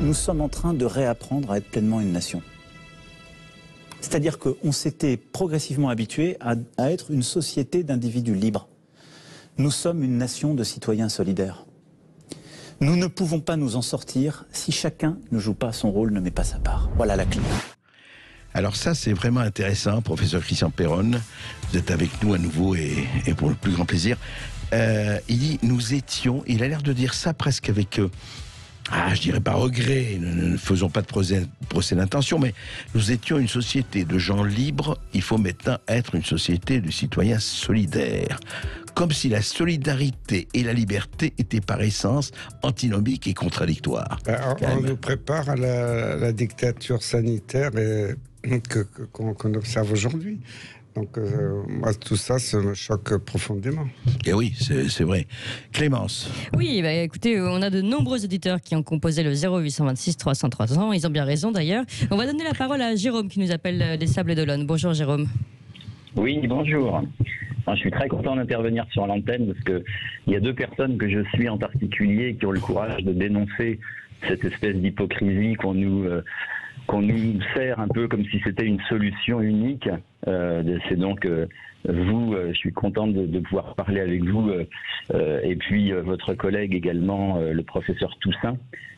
nous sommes en train de réapprendre à être pleinement une nation. C'est-à-dire qu'on s'était progressivement habitué à, être une société d'individus libres. Nous sommes une nation de citoyens solidaires. Nous ne pouvons pas nous en sortir si chacun ne joue pas son rôle, ne met pas sa part. Voilà la clé. Alors ça, c'est vraiment intéressant, professeur Christian Perron. Vous êtes avec nous à nouveau et, et pour le plus grand plaisir. Euh, il dit, nous étions, il a l'air de dire ça presque avec... Euh, ah, je dirais pas regret, ne, ne faisons pas de procès, procès d'intention, mais nous étions une société de gens libres, il faut maintenant être une société de citoyens solidaires. Comme si la solidarité et la liberté étaient par essence antinomiques et contradictoires. Ben, on, nous prépare à la, la dictature sanitaire et- que- que- qu'on qu'on observe aujourd'hui. Donc, euh, moi, tout ça, ça me choque profondément. Et oui, c'est vrai. Clémence, Oui, bah, écoutez, euh, on a de nombreux auditeurs qui ont composé le 0826 300 300. Ils ont bien raison d'ailleurs. On va donner la parole à Jérôme qui nous appelle euh, des Sables d'Olonne. Bonjour Jérôme. Oui, bonjour. Enfin, je suis très content d'intervenir sur l'antenne parce que il y a deux personnes que je suis en particulier qui ont le courage de dénoncer cette espèce d'hypocrisie qu'on nous euh, qu'on nous sert un peu comme si c'était une solution unique. Euh, c'est donc euh, vous, euh, je suis content de, de pouvoir parler avec vous et puis votre collègue également, le professeur Toussaint.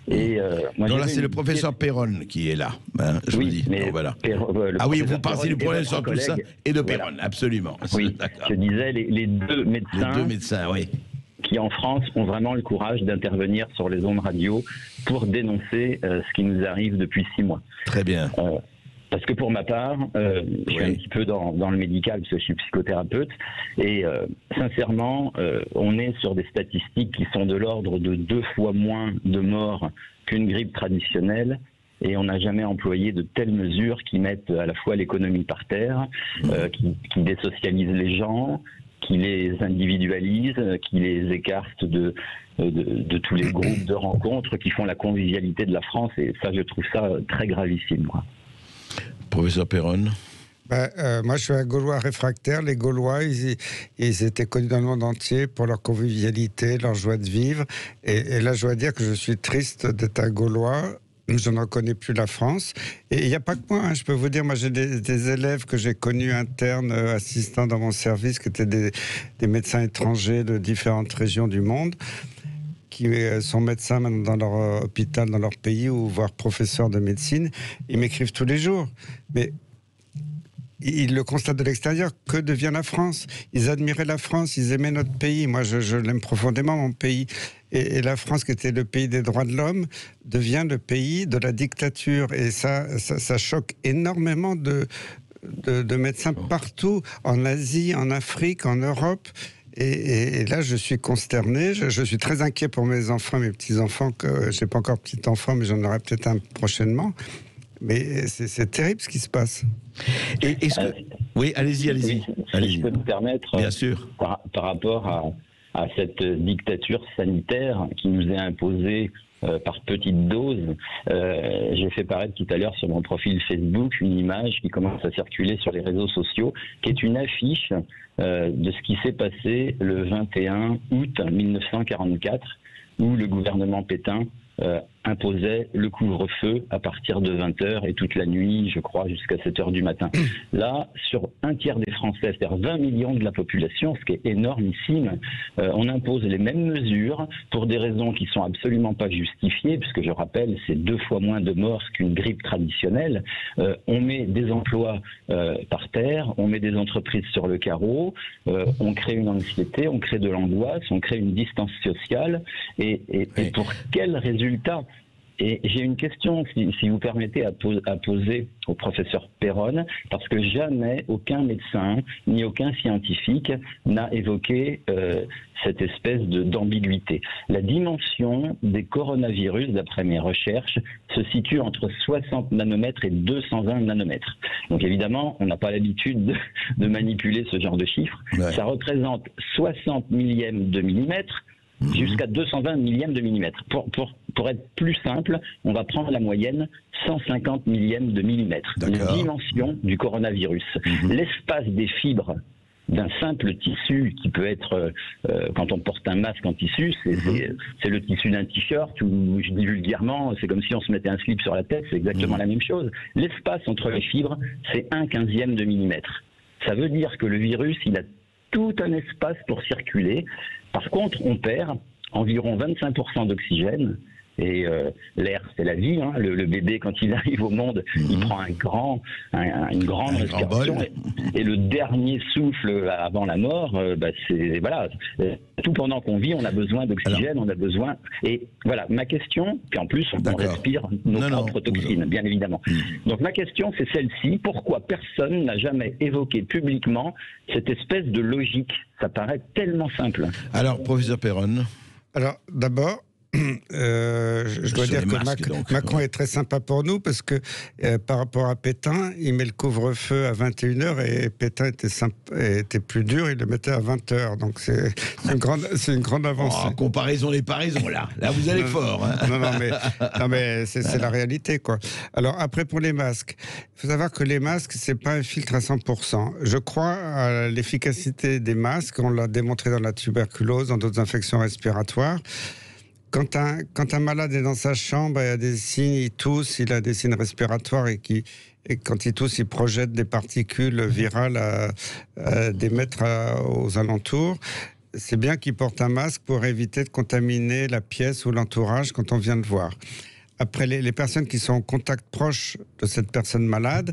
Et euh, moi, non, là c'est le professeur Perron qui est là, hein, je Oui, vous dis. mais voilà. Ah oui, vous parlez du professeur Toussaint et de Voilà. Perron, absolument. Oui, je disais les, les deux Les médecins deux médecins, oui. qui en France ont vraiment le courage d'intervenir sur les ondes radio pour dénoncer euh, ce qui nous arrive depuis six mois. Très bien. Euh, parce que pour ma part, euh, je suis un petit peu dans, dans le médical parce que je suis psychothérapeute et euh, sincèrement, euh, on est sur des statistiques qui sont de l'ordre de deux fois moins de morts qu'une grippe traditionnelle et on n'a jamais employé de telles mesures qui mettent à la fois l'économie par terre, euh, qui, qui désocialisent les gens, qui les individualisent, qui les écartent de, de, de tous les groupes de rencontres qui font la convivialité de la France et ça je trouve ça très gravissime. Quoi. Professeur Perron. Ben, euh, moi, je suis un Gaulois réfractaire. Les Gaulois, ils, étaient connus dans le monde entier pour leur convivialité, leur joie de vivre. Et, là, je dois dire que je suis triste d'être un Gaulois. Je ne reconnais plus la France. Et il n'y a pas que moi. hein. Je peux vous dire, moi, j'ai des, élèves que j'ai connus internes, euh, assistants dans mon service, qui étaient des médecins étrangers de différentes régions du monde qui euh, sont médecins maintenant dans leur euh, hôpital, dans leur pays, ou voire professeurs de médecine, ils m'écrivent tous les jours. Mais ils le constatent de l'extérieur. Que devient la France? Ils admiraient la France, ils aimaient notre pays. Moi, je, je l'aime profondément, mon pays. Et, et la France, qui était le pays des droits de l'homme, devient le pays de la dictature. Et ça, ça, ça choque énormément de, de, de médecins partout, en Asie, en Afrique, en Europe. Et, et- et là, je suis consterné. Je, je suis très inquiet pour mes enfants, mes petits-enfants. Que j'ai pas encore petit-enfant, mais j'en aurai peut-être un prochainement. Mais c'est terrible ce qui se passe. Et est-ce que... Euh, Oui, allez-y, allez-y. Oui, si je peux me permettre, Bien sûr. par, par rapport à, à cette dictature sanitaire qui nous est imposée euh, par petites doses, euh, j'ai fait paraître tout à l'heure sur mon profil Facebook une image qui commence à circuler sur les réseaux sociaux, qui est une affiche de ce qui s'est passé le 21 août 1944, où le gouvernement Pétain euh, imposait le couvre-feu à partir de 20h et toute la nuit, je crois, jusqu'à 7h du matin. Là, sur un tiers des Français, c'est-à-dire 20 millions de la population, ce qui est énormissime, euh, on impose les mêmes mesures pour des raisons qui sont absolument pas justifiées, puisque je rappelle, c'est deux fois moins de morts qu'une grippe traditionnelle. Euh, on met des emplois euh, par terre, on met des entreprises sur le carreau, euh, on crée une anxiété, on crée de l'angoisse, on crée une distance sociale, et, et- et pour quel résultat? Et j'ai une question, si, si vous permettez, à, pos- à poser au professeur Perron, parce que jamais aucun médecin ni aucun scientifique n'a évoqué euh, cette espèce d'ambiguïté. La dimension des coronavirus, d'après mes recherches, se situe entre 60 nanomètres et 220 nanomètres. Donc évidemment, on n'a pas l'habitude de, de manipuler ce genre de chiffres. Ouais. Ça représente 60 millièmes de millimètre Mhm. jusqu'à 220 millièmes de millimètre. Pour, pour, pour être plus simple, on va prendre la moyenne 150 millièmes de millimètre. La dimension du coronavirus. Mhm. L'espace des fibres d'un simple tissu qui peut être, euh, quand on porte un masque en tissu, c'est c'est le tissu d'un t-shirt ou je dis vulgairement, c'est comme si on se mettait un slip sur la tête, c'est exactement Mhm. la même chose. L'espace entre les fibres, c'est un quinzième de millimètre. Ça veut dire que le virus, il a tout un espace pour circuler. Par contre, on perd environ 25% d'oxygène. Et euh, l'air, c'est la vie. hein. Le, le bébé, quand il arrive au monde, il Mhm. prend un grand, un- un- une grande Un respiration. et, et le dernier souffle avant la mort, euh, bah, c'est voilà. Euh, Tout pendant qu'on vit, on a besoin d'oxygène, on a besoin. Et voilà, ma question. Puis en plus, on respire nos Non, non, propres toxines, bien évidemment. Mhm. Donc ma question, c'est celle-ci. Pourquoi personne n'a jamais évoqué publiquement cette espèce de logique? Ça paraît tellement simple. Alors, professeur Perron, Alors, d'abord, euh, je je dois dire les que masques, Mac- donc, Macron ouais. est très sympa pour nous parce que euh, par rapport à Pétain, il met le couvre-feu à 21h et Pétain était, sympa- était plus dur, il le mettait à 20h. Donc c'est une grande, c'est une grande avancée. oh, comparaison des paraisons, là. Là, vous allez Non, fort. hein. Non, non, mais, non, mais c'est c'est la réalité, quoi. Alors, après, pour les masques, il faut savoir que les masques, c'est pas un filtre à 100%. Je crois à l'efficacité des masques. On l'a démontré dans la tuberculose, dans d'autres infections respiratoires. Quand un, quand un malade est dans sa chambre et a des signes, il tousse, il a des signes respiratoires et, qui, et quand il tousse, il projette des particules virales à, à des mètres à- aux alentours. C'est bien qu'il porte un masque pour éviter de contaminer la pièce ou l'entourage quand on vient de voir. Après, les, les personnes qui sont en contact proche de cette personne malade,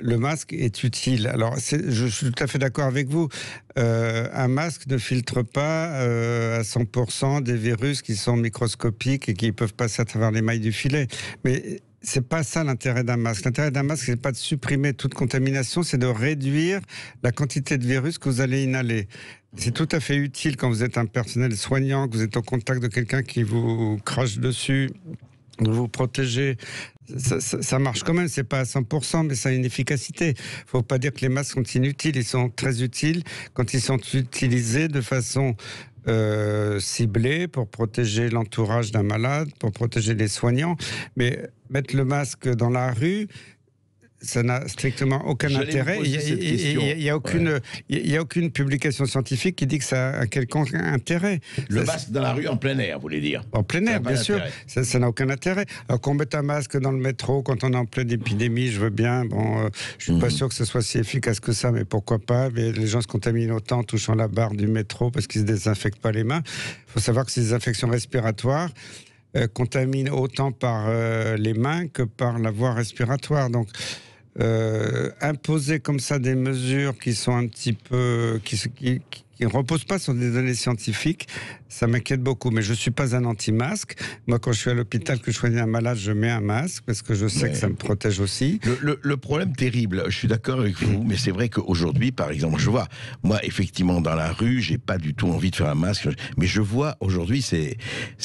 le masque est utile. Alors, je suis tout à fait d'accord avec vous. Euh, un masque ne filtre pas euh, à 100% des virus qui sont microscopiques et qui peuvent passer à travers les mailles du filet. Mais c'est pas ça l'intérêt d'un masque. L'intérêt d'un masque, c'est pas de supprimer toute contamination, c'est de réduire la quantité de virus que vous allez inhaler. C'est tout à fait utile quand vous êtes un personnel soignant, que vous êtes au contact de quelqu'un qui vous crache dessus, de vous protéger. Ça, marche quand même, c'est pas à 100%, mais ça a une efficacité. Faut pas dire que les masques sont inutiles, ils sont très utiles quand ils sont utilisés de façon euh, ciblée pour protéger l'entourage d'un malade, pour protéger les soignants. Mais mettre le masque dans la rue, ça n'a strictement aucun intérêt. Il y a- aucune, il y a aucune publication scientifique qui dit que ça a un quelconque intérêt. Le Ça, masque dans la rue en plein air, vous voulez dire en plein air, bien sûr. Ça n'a aucun intérêt. Alors qu'on mette un masque dans le métro quand on est en pleine épidémie, je veux bien. Bon, euh, je suis pas Mhm. sûr que ce soit si efficace que ça, mais pourquoi pas Mais les gens se contaminent autant en touchant la barre du métro parce qu'ils se désinfectent pas les mains. Il faut savoir que ces infections respiratoires euh, contaminent autant par euh, les mains que par la voie respiratoire. Donc euh, imposer comme ça des mesures qui sont un petit peu qui ne reposent pas sur des données scientifiques, ça m'inquiète beaucoup. Mais je suis pas un anti-masque. Moi, quand je suis à l'hôpital que je soigne un malade, je mets un masque parce que je sais que ça me protège aussi. Le, le- le problème terrible, je suis d'accord avec vous, mais c'est vrai qu'aujourd'hui, par exemple, je vois, moi, effectivement, dans la rue, j'ai pas du tout envie de faire un masque, mais je vois aujourd'hui, c'est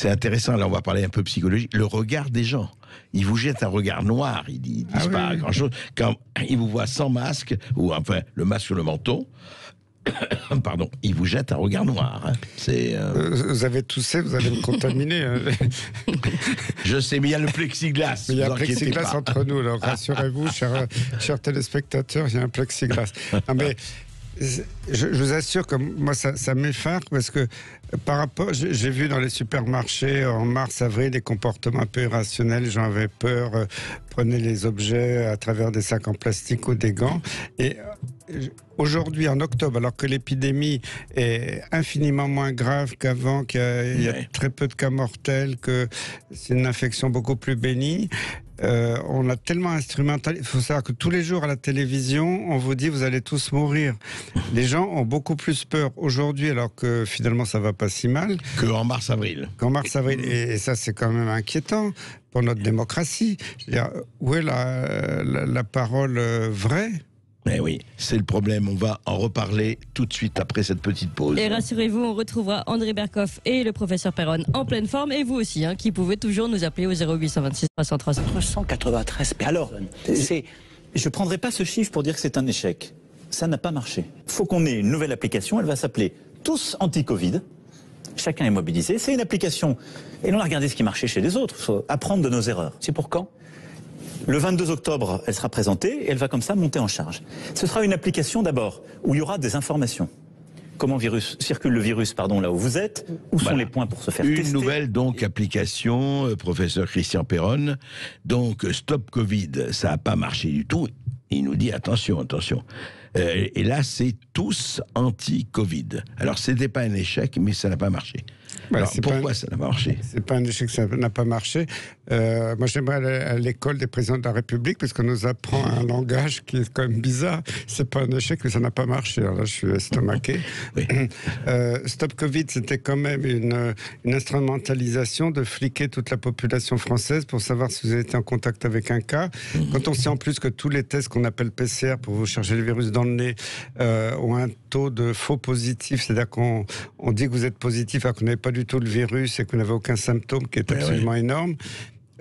intéressant. Là, on va parler un peu psychologie, le regard des gens. Ils vous jettent un regard noir, ils disent Ah oui, pas oui. grand-chose. Quand ils vous voient sans masque, ou enfin, le masque sur le menton, pardon, ils vous jettent un regard noir. hein. C'est, euh, Euh, Vous avez toussé, vous allez me contaminer. hein. je sais, mais il y a le plexiglas. Mais il y a un plexiglas entre nous, donc rassurez-vous, chers, chers téléspectateurs, il y a un plexiglas. Non, mais je, je vous assure que moi, ça, ça m'effare parce que par rapport, j'ai vu dans les supermarchés en mars, avril des comportements un peu irrationnels. Gens avaient peur, euh, prenaient les objets à travers des sacs en plastique ou des gants. Et euh, aujourd'hui, en octobre, alors que l'épidémie est infiniment moins grave qu'avant, qu'il y a, il y a très peu de cas mortels, que c'est une infection beaucoup plus bénigne. Euh, on a tellement instrumental. Il faut savoir que tous les jours à la télévision, on vous dit vous allez tous mourir. Les gens ont beaucoup plus peur aujourd'hui, alors que finalement ça va pas si mal, Que en mars-avril. qu'en mars-avril. Et, et ça, c'est quand même inquiétant pour notre démocratie. Je veux dire, où est la, la, la parole euh, vraie? Mais oui, c'est le problème. On va en reparler tout de suite après cette petite pause. Et rassurez-vous, on retrouvera André Berkoff et le professeur Perron en pleine forme, et vous aussi, hein, qui pouvez toujours nous appeler au 0826 303. 193 personnes. Alors, c'est, je ne prendrai pas ce chiffre pour dire que c'est un échec. Ça n'a pas marché. Il faut qu'on ait une nouvelle application. Elle va s'appeler Tous Anti-Covid. Chacun est mobilisé. C'est une application. Et on a regardé ce qui marchait chez les autres. Il faut apprendre de nos erreurs. C'est pour quand? Le 22 octobre, elle sera présentée et elle va comme ça monter en charge. Ce sera une application d'abord où il y aura des informations. Comment virus, circule le virus pardon, là où vous êtes Où sont les points pour se faire Une tester nouvelle donc application, euh, professeur Christian Perron. Donc euh, Stop Covid, ça n'a pas marché du tout. Il nous dit attention, attention. Euh, et là, c'est tous anti-Covid. Alors, c'était pas un échec, mais ça n'a pas marché. Bah, pourquoi un- ça n'a pas marché? C'est pas un échec, ça n'a pas marché. Euh, moi, j'aimerais aller à l'école des présidents de la République parce qu'on nous apprend un langage qui est quand même bizarre. C'est pas un échec, mais ça n'a pas marché. Alors là, je suis estomaqué. Oui. Euh, Stop Covid, c'était quand même une, une instrumentalisation de fliquer toute la population française pour savoir si vous avez été en contact avec un cas. Quand on sait en plus que tous les tests qu'on appelle PCR pour vous chercher le virus dans le nez euh, ont un taux de faux positif, c'est-à-dire qu'on on dit que vous êtes positif alors vous n'avez pas du tout le virus et vous n'avez aucun symptôme, qui est absolument énorme.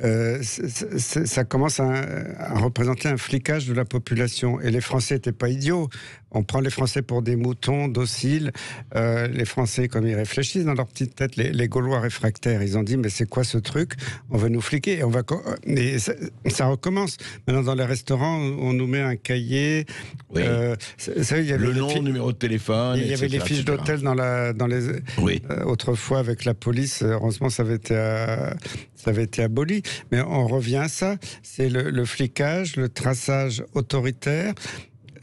Euh, ça commence à, à représenter un flicage de la population. Et les Français n'étaient pas idiots. On prend les Français pour des moutons dociles. Euh, les Français, comme ils réfléchissent dans leur petite tête, les, les Gaulois réfractaires, ils ont dit mais c'est quoi ce truc? On va nous fliquer. Et on va et ça, ça recommence. Maintenant, dans les restaurants, on nous met un cahier. Oui. Euh, il y avait Le nom, fi- numéro de téléphone. il y avait les fiches d'hôtel dans, la, dans les, Oui. euh, autrefois, avec la police, euh, heureusement, ça avait été, euh, ça avait été aboli. Mais on revient à ça. C'est le, le flicage, le traçage autoritaire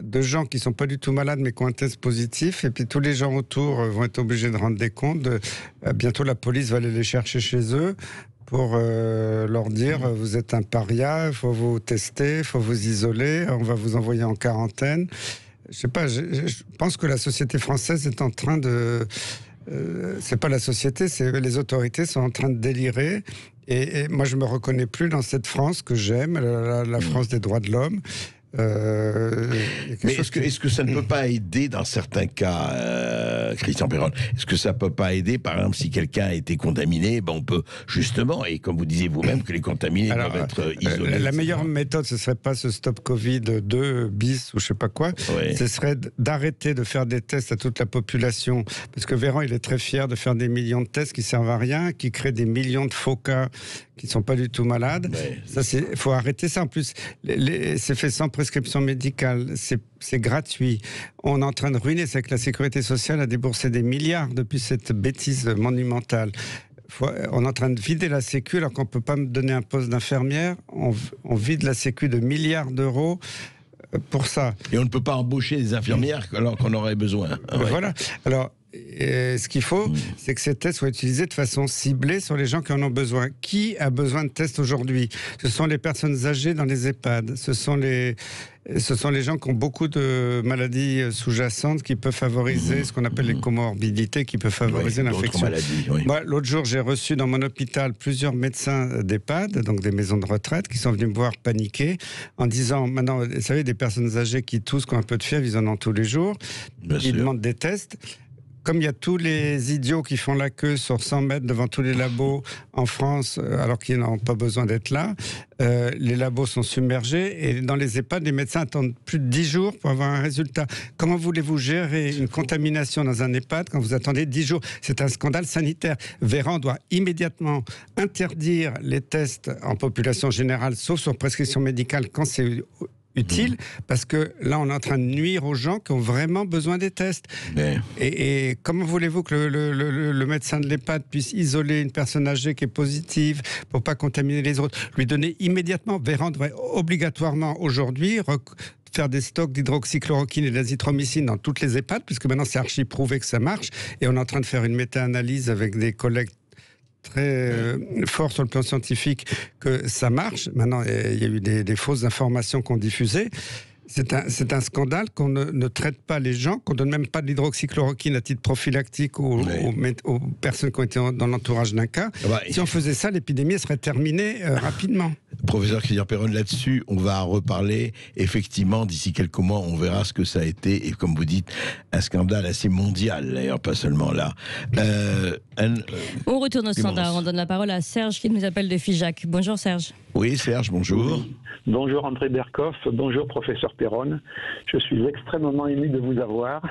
de gens qui sont pas du tout malades mais qui ont un test positif et puis tous les gens autour euh, vont être obligés de rendre des comptes. De- euh, bientôt la police va aller les chercher chez eux pour euh, leur dire euh, vous êtes un paria, il faut vous tester, il faut vous isoler, on va vous envoyer en quarantaine. Je sais pas, je, je- je pense que la société française est en train de euh, c'est pas la société, c'est les autorités sont en train de délirer. Et, et moi, je me reconnais plus dans cette France que j'aime, la, la- la France des droits de l'homme. Euh, Mais est-ce que, ça ne peut pas aider dans certains cas, euh, Christian Perron Est-ce que ça peut pas aider, par exemple, si quelqu'un a été contaminé, ben on peut justement, et comme vous disiez vous-même, que les contaminés Alors, doivent être euh, isolés. la meilleure méthode, ce serait pas ce stop Covid 2 bis ou je sais pas quoi. Ouais. Ce serait d'arrêter de faire des tests à toute la population. Parce que Véran, il est très fier de faire des millions de tests qui servent à rien, qui créent des millions de faux cas qui sont pas du tout malades. Ouais. Ça, c'est, faut arrêter ça. En plus, c'est fait sans prescription médicale. C'est, gratuit. On est en train de ruiner. C'est que la sécurité sociale a déboursé des milliards depuis cette bêtise monumentale. Faut- on est en train de vider la Sécu alors qu'on peut pas me donner un poste d'infirmière. On, on vide la Sécu de milliards d'euros euh, pour ça. Et on ne peut pas embaucher des infirmières alors qu'on aurait besoin. Ouais. Voilà. Alors, euh, ce qu'il faut, Mm. c'est que ces tests soient utilisés de façon ciblée sur les gens qui en ont besoin. Qui a besoin de tests aujourd'hui? Ce sont les personnes âgées dans les EHPAD. Ce sont les, ce sont les gens qui ont beaucoup de maladies sous-jacentes qui peuvent favoriser ce qu'on appelle les comorbidités, qui peuvent favoriser Mm. L'infection. maladies, oui. Moi, l'autre jour, j'ai reçu dans mon hôpital plusieurs médecins d'EHPAD, donc des maisons de retraite, qui sont venus me voir paniquer en disant maintenant, vous savez, des personnes âgées qui toussent, qui ont un peu de fièvre, ils en ont tous les jours. Bien Ils sûr. demandent des tests. Comme il y a tous les idiots qui font la queue sur 100 mètres devant tous les labos en France, euh, alors qu'ils n'ont pas besoin d'être là, euh, les labos sont submergés et dans les EHPAD, les médecins attendent plus de 10 jours pour avoir un résultat. Comment voulez-vous gérer une contamination dans un EHPAD quand vous attendez 10 jours? C'est un scandale sanitaire. Véran doit immédiatement interdire les tests en population générale, sauf sur prescription médicale quand c'est utile, parce que là, on est en train de nuire aux gens qui ont vraiment besoin des tests. Et, et comment voulez-vous que le, le- le- le médecin de l'EHPAD puisse isoler une personne âgée qui est positive pour pas contaminer les autres Lui donner immédiatement, Véran devrait obligatoirement aujourd'hui faire des stocks d'hydroxychloroquine et d'azithromycine dans toutes les EHPAD, puisque maintenant c'est archi prouvé que ça marche. Et on est en train de faire une méta-analyse avec des collègues très euh, forts sur le plan scientifique que ça marche. Maintenant, il y a eu des fausses informations qu'on diffusait. C'est un, scandale qu'on ne, ne traite pas les gens, qu'on donne même pas de l'hydroxychloroquine à titre prophylactique aux, personnes qui ont été dans l'entourage d'un cas. Ah bah, Si on faisait ça, l'épidémie serait terminée euh, rapidement. Professeur Christian Perron, là-dessus, on va en reparler. Effectivement, d'ici quelques mois, on verra ce que ça a été. Et comme vous dites, un scandale assez mondial, d'ailleurs, pas seulement là. Euh, un- euh, On retourne au standard. On donne la parole à Serge qui nous appelle de Figeac. Bonjour Serge. Oui, Serge, bonjour. Bonjour André Berkoff, bonjour professeur Perron. Je suis extrêmement ému de vous avoir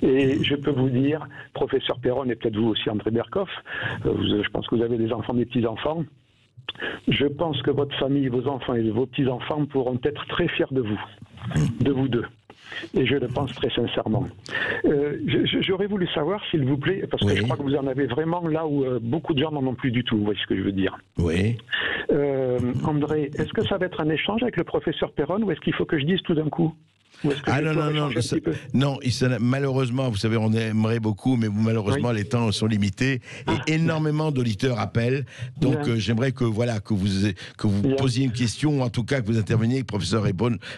et je peux vous dire, professeur Perron et peut-être vous aussi André Berkoff, euh, je pense que vous avez des enfants, des petits-enfants. Je pense que votre famille, vos enfants et vos petits-enfants pourront être très fiers de vous, de vous deux. Et je le pense très sincèrement. Euh, J'aurais voulu savoir, s'il vous plaît, parce que je crois que vous en avez vraiment là où euh, beaucoup de gens n'en ont plus du tout, vous voyez ce que je veux dire. Oui. Euh, André, est-ce que ça va être un échange avec le professeur Perron ou est-ce qu'il faut que je dise tout d'un coup? Ah non, non, non, ça- non, il malheureusement, vous savez, on aimerait beaucoup, mais malheureusement, les temps sont limités et énormément d'auditeurs appellent. Donc, Ah. Euh, j'aimerais que, voilà, que vous, que vous posiez une question, ou en tout cas que vous interveniez, que le professeur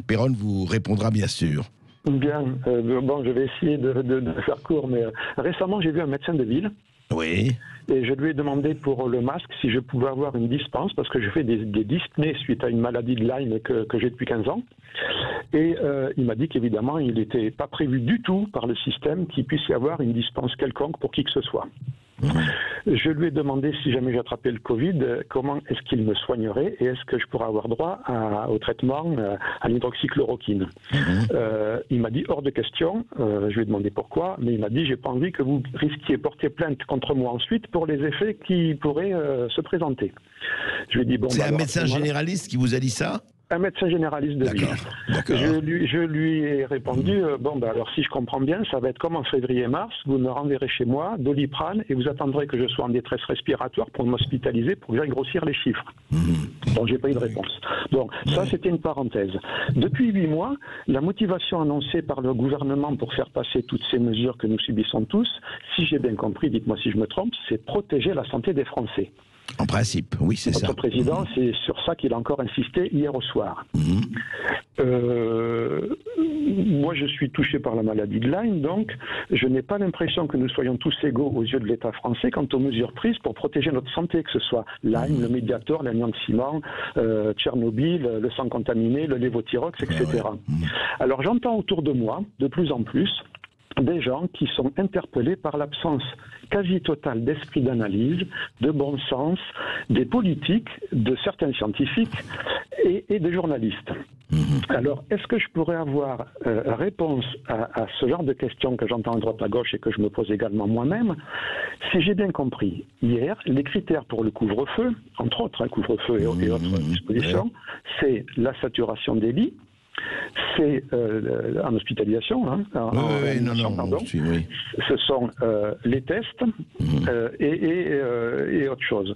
Perron vous répondra bien sûr. Bien, euh, bon, je vais essayer de, de- de faire court, mais euh, récemment j'ai vu un médecin de ville Oui. et je lui ai demandé pour le masque si je pouvais avoir une dispense parce que je fais des, des dyspnées suite à une maladie de Lyme que, que j'ai depuis 15 ans. Et euh, il m'a dit qu'évidemment il n'était pas prévu du tout par le système qu'il puisse y avoir une dispense quelconque pour qui que ce soit. Je lui ai demandé si jamais j'attrapais le Covid, euh, comment est-ce qu'il me soignerait et est-ce que je pourrais avoir droit à- au traitement euh, à l'hydroxychloroquine. Euh, il m'a dit hors de question. Euh, je lui ai demandé pourquoi, mais il m'a dit j'ai pas envie que vous risquiez porter plainte contre moi ensuite pour les effets qui pourraient euh, se présenter. Je lui ai dit bon. C'est bah un alors, médecin généraliste qui vous a dit ça? Un médecin généraliste de ville. Je lui, je lui ai répondu euh, bon, bah, alors si je comprends bien, ça va être comme en février-mars, vous me renverrez chez moi, doliprane, et vous attendrez que je sois en détresse respiratoire pour m'hospitaliser pour que j'aille grossir les chiffres. Bon, j'ai pas eu de réponse. Bon, ça c'était une parenthèse. Depuis huit mois, la motivation annoncée par le gouvernement pour faire passer toutes ces mesures que nous subissons tous, si j'ai bien compris, dites-moi si je me trompe, c'est protéger la santé des Français. En principe, oui, c'est ça. Notre président, c'est sur ça qu'il a encore insisté hier au soir. Mhm. Euh, moi, je suis touché par la maladie de Lyme, donc je n'ai pas l'impression que nous soyons tous égaux aux yeux de l'État français quant aux mesures prises pour protéger notre santé, que ce soit Lyme, le Mediator, l'amiante ciment, euh, Tchernobyl, le sang contaminé, le lévothyrox, etc. Alors j'entends autour de moi, de plus en plus, des gens qui sont interpellés par l'absence quasi totale d'esprit d'analyse, de bon sens, des politiques, de certains scientifiques et, et des journalistes. Alors, est-ce que je pourrais avoir euh, réponse à, à ce genre de questions que j'entends à droite à gauche et que je me pose également moi-même? Si j'ai bien compris, hier, les critères pour le couvre-feu, entre autres, un couvre-feu et, et autres dispositions, c'est la saturation des lits, c'est euh, en hospitalisation, hein, en, Oui, non, non, pardon. oui. ce sont euh, les tests euh, et, et, et autre chose.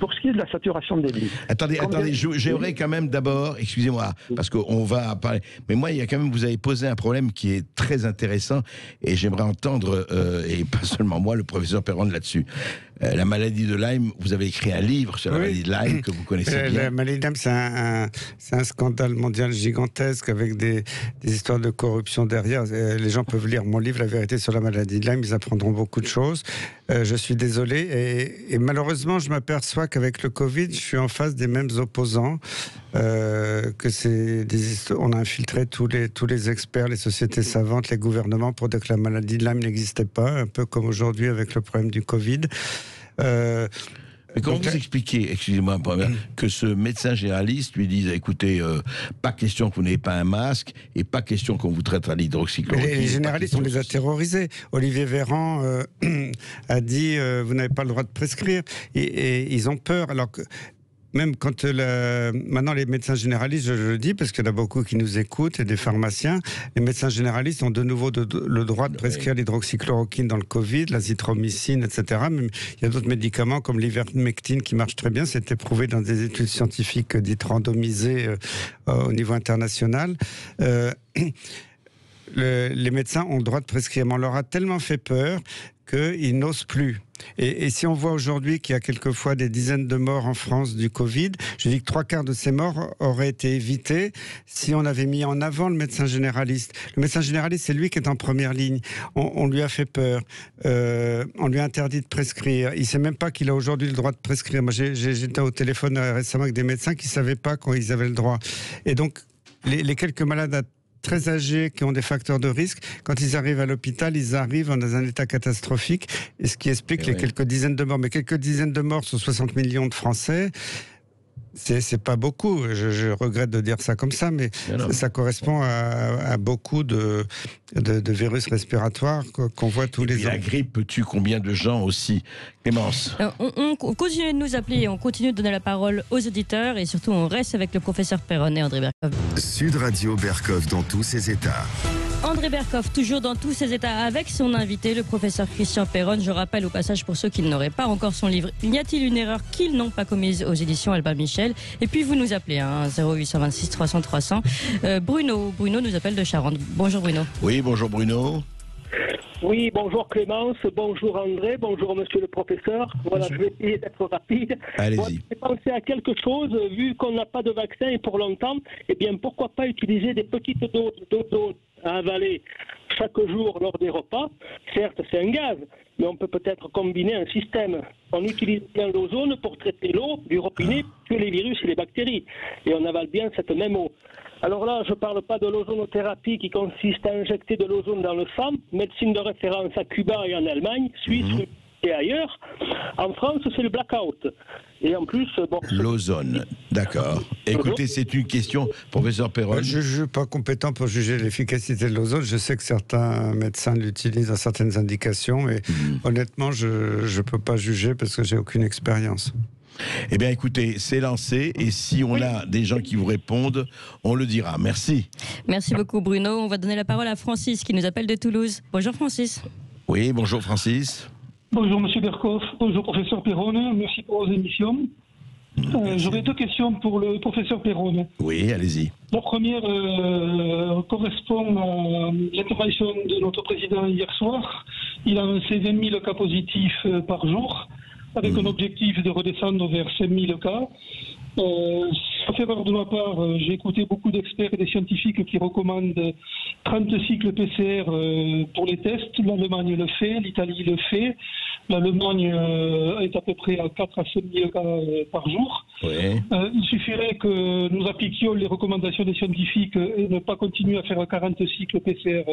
Pour ce qui est de la saturation des lits, Attendez, Combien- attendez, j'aimerais quand même d'abord, excusez-moi, parce qu'on va parler, mais moi, il y a quand même, vous avez posé un problème qui est très intéressant, et j'aimerais entendre, euh, et pas seulement moi, le professeur Perron là-dessus. Euh, la maladie de Lyme, vous avez écrit un livre sur la Oui. maladie de Lyme que vous connaissez Euh, bien. La maladie de Lyme, c'est un, un- c'est un scandale mondial gigantesque avec des, des histoires de corruption derrière. Euh, Les gens peuvent lire mon livre, La vérité sur la maladie de Lyme, ils apprendront beaucoup de choses. Euh, je suis désolé. Et, et malheureusement, je m'aperçois qu'avec le Covid, je suis en face des mêmes opposants. euh, que c'est des on a infiltré tous les, tous les experts, les sociétés savantes, les gouvernements pour dire que la maladie de Lyme n'existait pas, un peu comme aujourd'hui avec le problème du Covid. Euh, Mais comment vous expliquez, excusez-moi, un peu, que ce médecin généraliste lui dise, écoutez, euh, pas question que vous n'ayez pas un masque, et pas question qu'on vous traite à l'hydroxychloroquine. les, généralistes, on les a terrorisés. Olivier Véran euh, a dit euh, vous n'avez pas le droit de prescrire. Et, et ils ont peur. Alors que même quand euh, la- maintenant les médecins généralistes, je, je le dis parce qu'il y en a beaucoup qui nous écoutent et des pharmaciens, les médecins généralistes ont de nouveau de- de- le droit de prescrire l'hydroxychloroquine dans le Covid, l'azithromycine, etc. Même il y a d'autres médicaments comme l'ivermectine qui marchent très bien. C'était prouvé dans des études scientifiques euh, dites randomisées euh, euh, au niveau international. Euh, le- les médecins ont le droit de prescrire, mais on leur a tellement fait peur qu'ils n'osent plus. Et, si on voit aujourd'hui qu'il y a quelquefois des dizaines de morts en France du Covid, je dis que trois quarts de ces morts auraient été évités si on avait mis en avant le médecin généraliste. Le médecin généraliste, c'est lui qui est en première ligne. On, lui a fait peur, euh, on lui a interdit de prescrire. Il sait même pas qu'il a aujourd'hui le droit de prescrire. Moi, j'étais au téléphone euh, récemment avec des médecins qui savaient pas quand ils avaient le droit. Et donc, les, les quelques malades à- très âgés qui ont des facteurs de risque, quand ils arrivent à l'hôpital, ils arrivent dans un état catastrophique, et ce qui explique Eh les quelques dizaines de morts. Mais quelques dizaines de morts sur 60 millions de Français, C'est pas beaucoup, je, regrette de dire ça comme ça, mais ça, correspond à, beaucoup de, de, virus respiratoires qu'on voit tous les ans. La grippe tue combien de gens aussi Clémence? Euh, on, continue de nous appeler, on continue de donner la parole aux auditeurs et surtout on reste avec le professeur Perron et André Berkov. Sud Radio Berkov dans tous ses états. André Berkoff, toujours dans tous ses états avec son invité, le professeur Christian Perron. Je rappelle au passage pour ceux qui n'auraient pas encore son livre, Y a-t-il une erreur qu'ils n'ont pas commise aux éditions Albin Michel Et puis vous nous appelez, hein, 0826 300 300. Bruno, Bruno nous appelle de Charente. Bonjour Bruno. Oui, bonjour Bruno. Oui, bonjour Clémence, bonjour André, bonjour monsieur le professeur. Voilà, je vais essayer d'être rapide. Allez-y. J'ai pensé à quelque chose, vu qu'on n'a pas de vaccin et pour longtemps, eh bien pourquoi pas utiliser des petites doses d'eau à avaler chaque jour lors des repas. Certes, c'est un gaz, mais on peut peut-être combiner un système. On utilise bien l'ozone pour traiter l'eau du robinet, tuer les virus et les bactéries. Et on avale bien cette même eau. Alors là, je ne parle pas de l'ozonothérapie qui consiste à injecter de l'ozone dans le sang, médecine de référence à Cuba et en Allemagne, Suisse mhm. Et ailleurs. En France, c'est le blackout. Et en plus, bon. L'ozone, d'accord. Écoutez, c'est une question, professeur Perron. Je ne suis pas compétent pour juger l'efficacité de l'ozone. Je sais que certains médecins l'utilisent dans certaines indications. Et mhm. honnêtement, je ne peux pas juger parce que j'ai aucune expérience. Eh bien, écoutez, c'est lancé et si on a des gens qui vous répondent, on le dira. Merci. Merci beaucoup, Bruno. On va donner la parole à Francis qui nous appelle de Toulouse. Bonjour, Francis. Oui, bonjour, Francis. Bonjour, Monsieur Berkoff. Bonjour, professeur Perron. Merci pour vos émissions. Euh, j'aurais deux questions pour le professeur Perron. Oui, allez-y. La première euh, correspond à l'intervention de notre président hier soir. Il a annoncé 20 000 cas positifs euh, par jour avec un objectif de redescendre vers 5000 cas. Euh, fait part de ma part, euh, j'ai écouté beaucoup d'experts et des scientifiques qui recommandent 30 cycles PCR euh, pour les tests. L'Allemagne le fait, l'Italie le fait. L'Allemagne euh, est à peu près à 4 à 5 000 cas par jour. il suffirait que nous appliquions les recommandations des scientifiques et ne pas continuer à faire 40 cycles PCR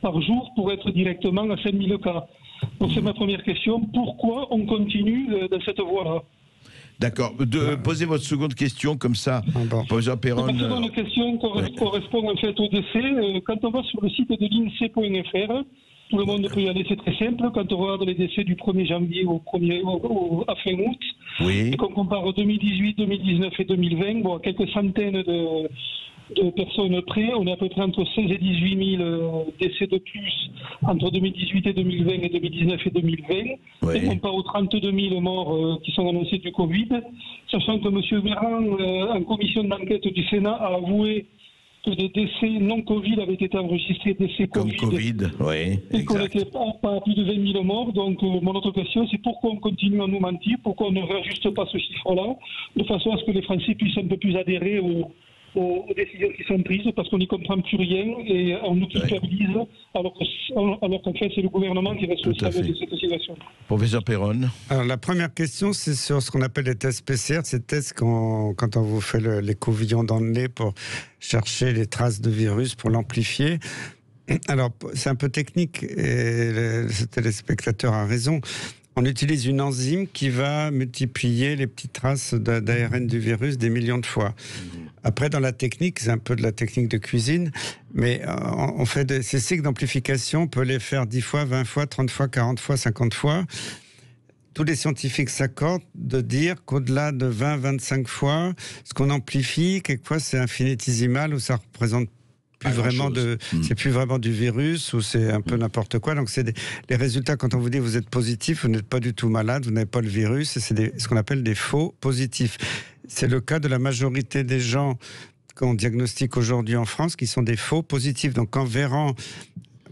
par jour pour être directement à 5 000 cas. Donc c'est ma première question. Pourquoi on continue dans cette voie-là? D'accord. De, posez votre seconde question comme ça. Ah bon. Perron. Ma seconde question correspond en fait au décès. Euh, quand on va sur le site de l'INSEE.fr, tout le monde peut y aller, c'est très simple. Quand on regarde les décès du 1er janvier au 1er, à fin août, et qu'on compare 2018, 2019 et 2020, bon, quelques centaines de, de personnes près. On est à peu près entre 16 et 18 000 euh, décès de plus entre 2018 et 2020 et 2019 et 2020. Et on part aux 32 000 morts euh, qui sont annoncés du Covid. Sachant que M. Véran, euh, en commission d'enquête du Sénat, a avoué que des décès non Covid avaient été enregistrés, décès Comme Covid. oui. Et qu'on n'était pas, à plus de 20 000 morts. Donc, mon autre question, c'est pourquoi on continue à nous mentir, pourquoi on ne réajuste pas ce chiffre-là, de façon à ce que les Français puissent un peu plus adhérer aux, aux, décisions qui sont prises parce qu'on n'y comprend plus rien et on nous culpabilise alors qu'en fait c'est le gouvernement qui est responsable de cette situation. Professeur Perron. Alors la première question c'est sur ce qu'on appelle les tests PCR, ces tests quand, quand on vous fait les couvillons dans le nez pour chercher les traces de virus, pour l'amplifier. Alors, c'est un peu technique et le, le téléspectateur a raison on utilise une enzyme qui va multiplier les petites traces d'ARN du virus des millions de fois. Mhm. Après, dans la technique, c'est un peu de la technique de cuisine, mais euh, on fait ces cycles d'amplification, on peut les faire 10 fois, 20 fois, 30 fois, 40 fois, 50 fois. Tous les scientifiques s'accordent de dire qu'au-delà de 20, 25 fois, ce qu'on amplifie, quelquefois c'est infinitésimal ou ça représente plus vraiment de, hmm. c'est plus vraiment du virus ou c'est un peu hmm. n'importe quoi. Donc c'est les résultats quand on vous dit vous êtes positif, vous n'êtes pas du tout malade, vous n'avez pas le virus, c'est ce qu'on appelle des faux positifs. C'est le cas de la majorité des gens qu'on diagnostique aujourd'hui en France qui sont des faux positifs. Donc quand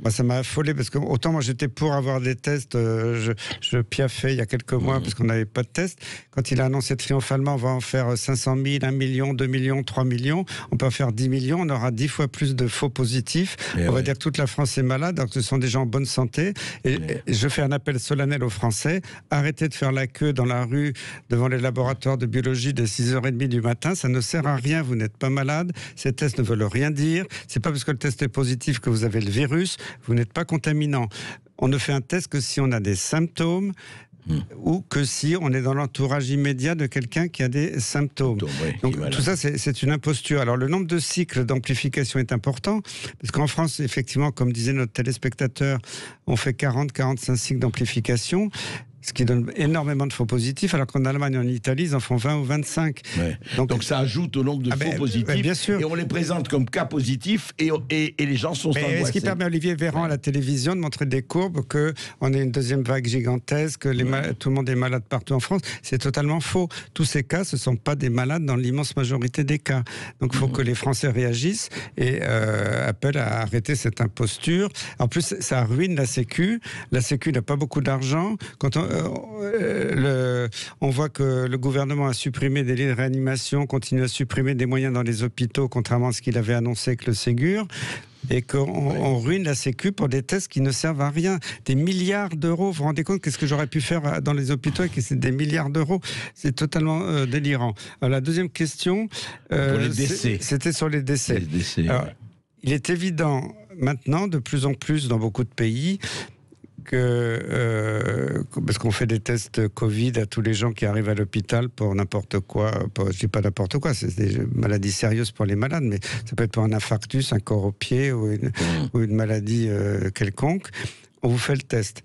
Véran ça m'a affolé parce que autant moi j'étais pour avoir des tests, euh, je, je, piaffais il y a quelques mois mmh. parce qu'on n'avait pas de tests. Quand il a annoncé triomphalement, on va en faire 500 000, 1 million, 2 millions, 3 millions, on peut en faire 10 millions, on aura 10 fois plus de faux positifs. Eh on va dire que toute la France est malade, donc ce sont des gens en bonne santé. Et, eh. je fais un appel solennel aux Français, arrêtez de faire la queue dans la rue devant les laboratoires de biologie dès 6h30 du matin, ça ne sert à rien, vous n'êtes pas malade, ces tests ne veulent rien dire, c'est pas parce que le test est positif que vous avez le virus, vous n'êtes pas contaminant. On ne fait un test que si on a des symptômes ou que si on est dans l'entourage immédiat de quelqu'un qui a des symptômes. Donc tout ça, c'est une imposture. Alors le nombre de cycles d'amplification est important, parce qu'en France, effectivement, comme disait notre téléspectateur, on fait 40-45 cycles d'amplification ce qui donne énormément de faux positifs, alors qu'en Allemagne et en Italie, ils en font 20 ou 25. Donc, ça ajoute au nombre de ah faux ben, positifs. Ben, bien sûr. Et on les présente comme cas positifs et, et, les gens sont Mais Ce qui permet à Olivier Véran à la télévision de montrer des courbes qu'on a une deuxième vague gigantesque, que les tout le monde est malade partout en France? C'est totalement faux. Tous ces cas, ce ne sont pas des malades dans l'immense majorité des cas. Donc il faut que les Français réagissent et euh, appellent à arrêter cette imposture. En plus, ça ruine la Sécu. La Sécu n'a pas beaucoup d'argent. Quand on, euh, on voit que le gouvernement a supprimé des lits de réanimation, continue à supprimer des moyens dans les hôpitaux, contrairement à ce qu'il avait annoncé avec le Ségur et qu'on ruine la Sécu pour des tests qui ne servent à rien. Des milliards d'euros, vous vous rendez compte qu'est-ce que j'aurais pu faire dans les hôpitaux et que c'est des milliards d'euros C'est totalement euh, délirant. la deuxième question, euh, c'était sur les décès. Il est évident maintenant, de plus en plus dans beaucoup de pays, que euh, parce qu'on fait des tests Covid à tous les gens qui arrivent à l'hôpital pour n'importe quoi. je dis pas n'importe quoi, c'est des maladies sérieuses pour les malades, mais ça peut être pour un infarctus, un corps au pied ou une, mmh. maladie euh, quelconque. On vous fait le test.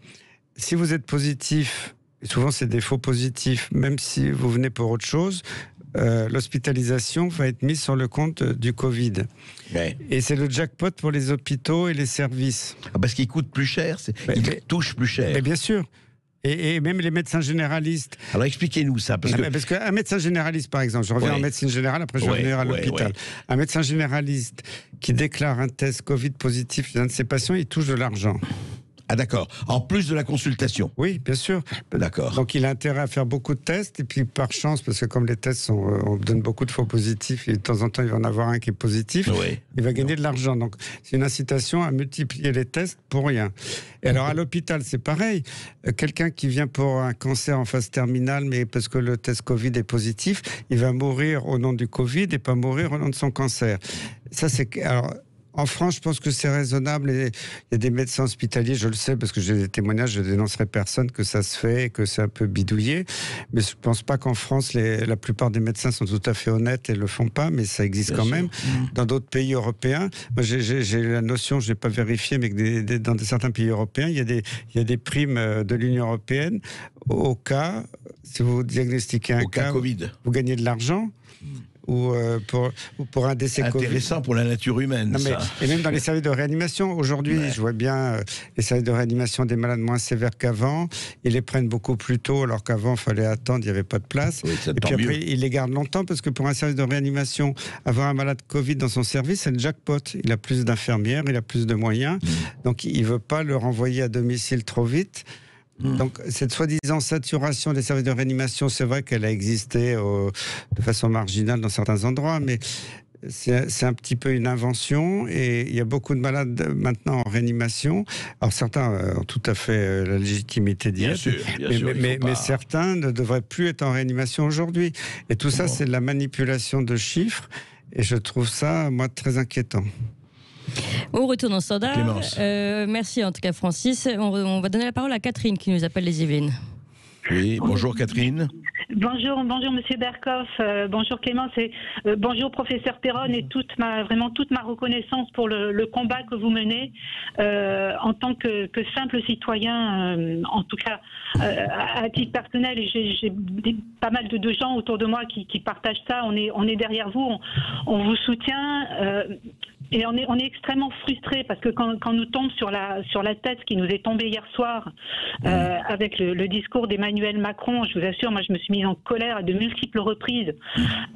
Si vous êtes positif, souvent c'est des faux positifs, même si vous venez pour autre chose, euh, l'hospitalisation va être mise sur le compte du Covid. Et c'est le jackpot pour les hôpitaux et les services. Ah, parce qu'il coûte plus cher, il touche plus cher. Mais bien sûr. Et, même les médecins généralistes. Alors expliquez-nous ça. Parce, que... qu'un médecin généraliste, par exemple, je reviens en médecine générale, après je vais revenir à l'hôpital. Un médecin généraliste qui déclare un test Covid positif chez un de ses patients, il touche de l'argent. Ah d'accord. En plus de la consultation. Oui, bien sûr. D'accord. Donc il a intérêt à faire beaucoup de tests et puis par chance, parce que comme les tests sont, euh, on donne beaucoup de faux positifs et de temps en temps il va en avoir un qui est positif, il va gagner de l'argent. Donc c'est une incitation à multiplier les tests pour rien. Et alors à l'hôpital c'est pareil. Euh, quelqu'un qui vient pour un cancer en phase terminale, mais parce que le test Covid est positif, il va mourir au nom du Covid et pas mourir au nom de son cancer. Ça c'est alors en France, je pense que c'est raisonnable. il y a des médecins hospitaliers, je le sais, parce que j'ai des témoignages, je dénoncerai personne que ça se fait, que c'est un peu bidouillé. Mais je ne pense pas qu'en France, la plupart des médecins sont tout à fait honnêtes et le font pas, mais ça existe quand même. Mmh. Dans d'autres pays européens, j'ai la notion, je n'ai pas vérifié, mais que dans certains pays européens, il y, a des, il y a des primes euh, de l'Union européenne au cas, si vous diagnostiquez un cas, COVID. vous gagnez de l'argent. Ou, euh, pour, pour un décès Intéressant pour la nature humaine. et même dans les services de réanimation. Aujourd'hui, je vois bien euh, les services de réanimation des malades moins sévères qu'avant. Ils les prennent beaucoup plus tôt, alors qu'avant, il fallait attendre, il n'y avait pas de place. et puis après, ils les gardent longtemps parce que pour un service de réanimation, avoir un malade Covid dans son service, c'est le jackpot. Il a plus d'infirmières, il a plus de moyens. Mmh. Donc, il ne veut pas le renvoyer à domicile trop vite. Hmm. Donc cette soi-disant saturation des services de réanimation, c'est vrai qu'elle a existé euh, de façon marginale dans certains endroits, mais c'est un petit peu une invention et il y a beaucoup de malades maintenant en réanimation. Alors certains ont tout à fait euh, la légitimité d'y être, mais, mais, certains ne devraient plus être en réanimation aujourd'hui. Et tout ça, c'est de la manipulation de chiffres et je trouve ça, moi, très inquiétant. On retourne en standard. Euh, merci en tout cas Francis. On, va donner la parole à Catherine qui nous appelle les Yvelines. Oui, bonjour Catherine. Bonjour, bonjour Monsieur Berkoff, euh, bonjour Clément, euh, bonjour professeur Perron et toute ma vraiment toute ma reconnaissance pour le, combat que vous menez en tant que, simple citoyen, en tout cas à, titre personnel. J'ai pas mal de, gens autour de moi qui, partagent ça. On est on est derrière vous, on, on vous soutient. Et on est, on est extrêmement frustré parce que quand, quand, nous tombe sur la, sur la tête ce qui nous est tombé hier soir euh, avec le, le discours d'Emmanuel Macron, je vous assure, moi je me suis mise en colère à de multiples reprises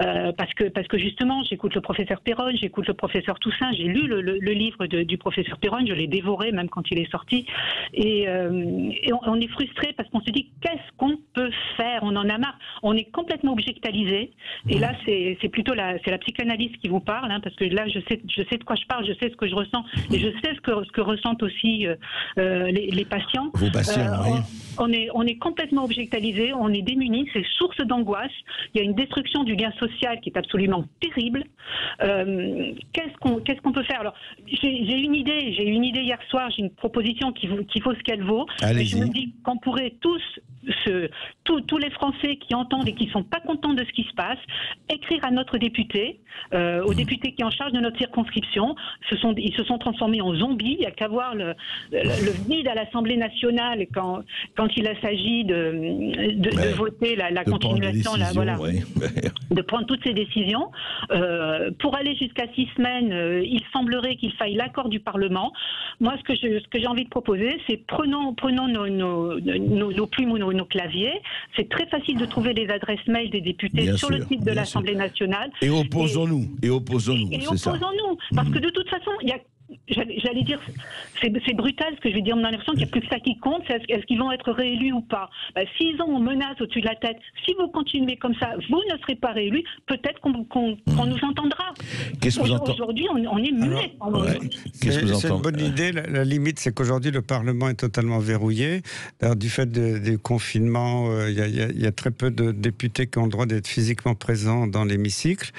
euh, parce, que, parce que justement j'écoute le professeur Perron, j'écoute le professeur Toussaint, j'ai lu le, le, livre de, du professeur Perron, je l'ai dévoré même quand il est sorti. Et, euh, et on, on, est frustré parce qu'on se dit qu'est-ce qu'on peut faire? On en a marre. On est complètement objectalisé. Et là c'est plutôt la, la psychanalyse qui vous parle hein, parce que là je sais, je sais de quoi je parle, je sais ce que je ressens et je sais ce que, ce que ressentent aussi euh, euh, les, les patients. Vos patients, Euh, oui. on, on est, on est complètement objectalisé, on est démunis, c'est source d'angoisse. Il y a une destruction du lien social qui est absolument terrible. Qu'est-ce qu'on qu'est-ce qu'on peut faire? Alors, j'ai une idée, j'ai une idée hier soir, j'ai une proposition qui, vaut- qui vaut ce qu'elle vaut. Je me dis qu'on pourrait tous, tous, tous les Français qui entendent et qui sont pas contents de ce qui se passe, écrire à notre député, euh, Mmh. au député qui est en charge de notre circonscription. Ce sont, ils se sont transformés en zombies. Il n'y a qu'à voir le, le, le vide à l'Assemblée nationale quand, quand il s'agit de, de, de Ouais. voter la, De continuation. voilà ouais. de prendre toutes ces décisions. Euh, pour aller jusqu'à six semaines, euh, il semblerait qu'il faille l'accord du Parlement. Moi, ce que je- ce que j'ai envie de proposer, c'est prenons, prenons nos, nos, nos- nos plumes ou nos, nos claviers. C'est très facile de trouver les adresses mail des députés Bien sur le site de l'Assemblée nationale. Et opposons-nous. Et opposons-nous. Parce que de toute façon, il y a. J'allais dire, c'est brutal ce que je vais dire, on a l'impression qu'il n'y a plus que ça qui compte, c'est est-ce qu'ils vont être réélus ou pas. Ben, S'ils ont une menace au-dessus de la tête, si vous continuez comme ça, vous ne serez pas réélus, peut-être qu'on nous entendra. Qu'est-ce que vous entendez Aujourd'hui, on, on est muet. Ouais. Qu'est-ce que vous C'est une bonne idée. La, la limite, c'est qu'aujourd'hui, le Parlement est totalement verrouillé. Du fait du confinement, euh, y, y il y a très peu de députés qui ont le droit d'être physiquement présents dans l'hémicycle.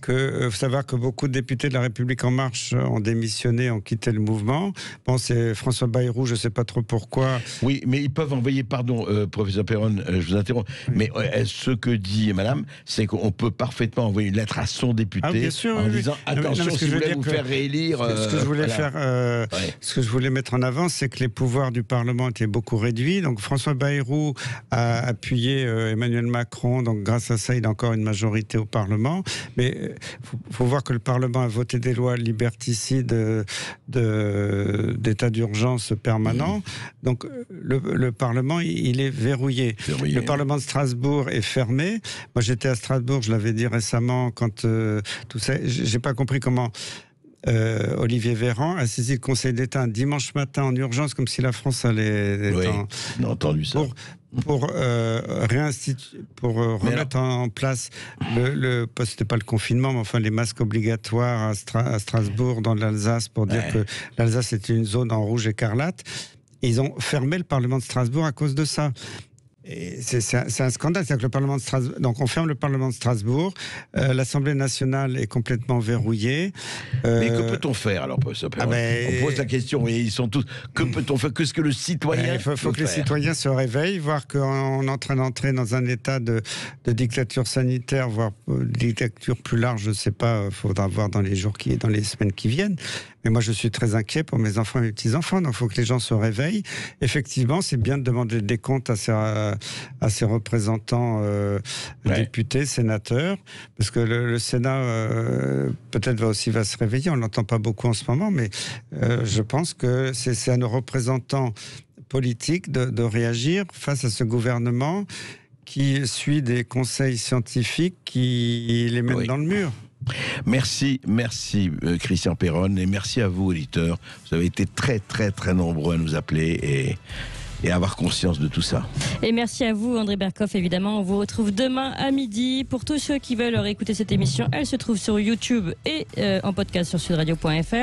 Que, euh, faut savoir que beaucoup de députés de la République En Marche ont démissionné, ont quitté le mouvement. Bon, c'est François Bayrou, je ne sais pas trop pourquoi. Oui, mais ils peuvent envoyer, pardon, euh, professeur Perron, euh, je vous interromps, mais euh, ce que dit madame, c'est qu'on peut parfaitement envoyer une lettre à son député Ah, bien sûr, en oui, disant Non, non, attention, que si je vous voulez faire réélire. Ce que, je voulais voilà. faire, Ouais. ce que je voulais mettre en avant, c'est que les pouvoirs du Parlement étaient beaucoup réduits. Donc François Bayrou a appuyé Emmanuel Macron. Donc grâce à ça, il a encore une majorité au Parlement. Mais il faut, faut voir que le Parlement a voté des lois liberticides euh, d'état d'urgence permanent. Mmh. Donc le, le Parlement, il, est verrouillé. Verrouillé. Le Parlement de Strasbourg est fermé. Moi, j'étais à Strasbourg, je l'avais dit récemment, quand euh, tout ça. J'ai pas compris comment. euh, Olivier Véran a saisi le Conseil d'État un dimanche matin en urgence, comme si la France allait Oui, en- on a entendu ça. pour, pour euh, réinstitu- pour euh, remettre en, place le, le pas- c'était pas le confinement, mais enfin les masques obligatoires à, Stra- à Strasbourg, dans l'Alsace, pour dire Ouais. que l'Alsace était une zone en rouge écarlate. Ils ont fermé le Parlement de Strasbourg à cause de ça. C'est c'est un, c'est un scandale. C'est-à-dire que le Parlement de Strasbourg. Donc, on ferme le Parlement de Strasbourg. Euh, L'Assemblée nationale est complètement verrouillée. Mais que Euh, peut-on faire alors, Perron ah ben- On pose la question et ils sont tous. Que peut-on faire? Qu'est-ce que le citoyen Il faut, faut peut que les citoyens se réveillent, voir qu'on est en train d'entrer dans un état de, de dictature sanitaire, voire euh, dictature plus large, je ne sais pas, il faudra voir dans les jours qui, dans les semaines qui viennent. Mais moi, je suis très inquiet pour mes enfants et mes petits-enfants, donc il faut que les gens se réveillent. Effectivement, c'est bien de demander des comptes à ces, à ces représentants euh, Ouais. députés, sénateurs, parce que le, le Sénat euh, peut-être va aussi va se réveiller. On l'entend pas beaucoup en ce moment, mais euh, je pense que c'est c'est à nos représentants politiques de, de réagir face à ce gouvernement qui suit des conseils scientifiques qui les mettent Oui. dans le mur. Merci, merci euh, Christian Perron et merci à vous auditeurs. Vous avez été très très très nombreux à nous appeler et, et à avoir conscience de tout ça. Et merci à vous, André Berkoff, évidemment. On vous retrouve demain à midi. Pour tous ceux qui veulent écouter cette émission, elle se trouve sur YouTube et euh, en podcast sur sudradio.fr.